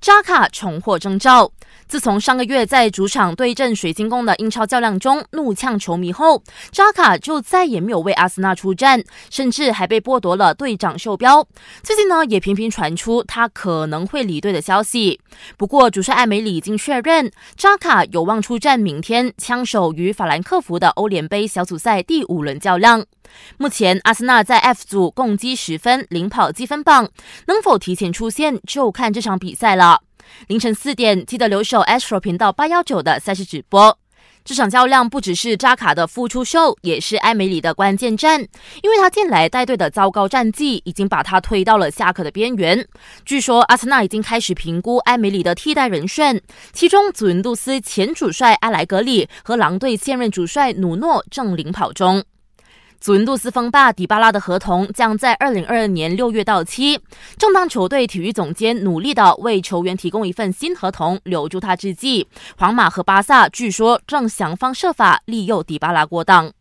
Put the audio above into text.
扎卡重获征召。自从上个月在主场对阵水晶宫的英超较量中怒呛球迷后，扎卡就再也没有为阿森纳出战，甚至还被剥夺了队长袖标。最近呢，也频频传出他可能会离队的消息。不过，主帅艾梅里已经确认，扎卡有望出战明天枪手与法兰克福的欧联杯小组赛第五轮较量。目前，阿森纳在 F 组共积十分，领跑积分榜，能否提前出线就看这场比赛了。凌晨四点，记得留守 Astro 频道八幺九的赛事直播。这场较量不只是扎卡的复出秀，也是埃梅里的关键战，因为他近来带队的糟糕战绩已经把他推到了下课的边缘。据说阿森纳已经开始评估埃梅里的替代人选，其中祖云杜斯前主帅埃莱格里和狼队现任主帅努诺正领跑中。祖云杜斯锋霸迪巴拉的合同将在二零二二年六月到期。正当球队体育总监努力的为球员提供一份新合同留住他之际，皇马和巴萨据说正想方设法利诱迪巴拉过档。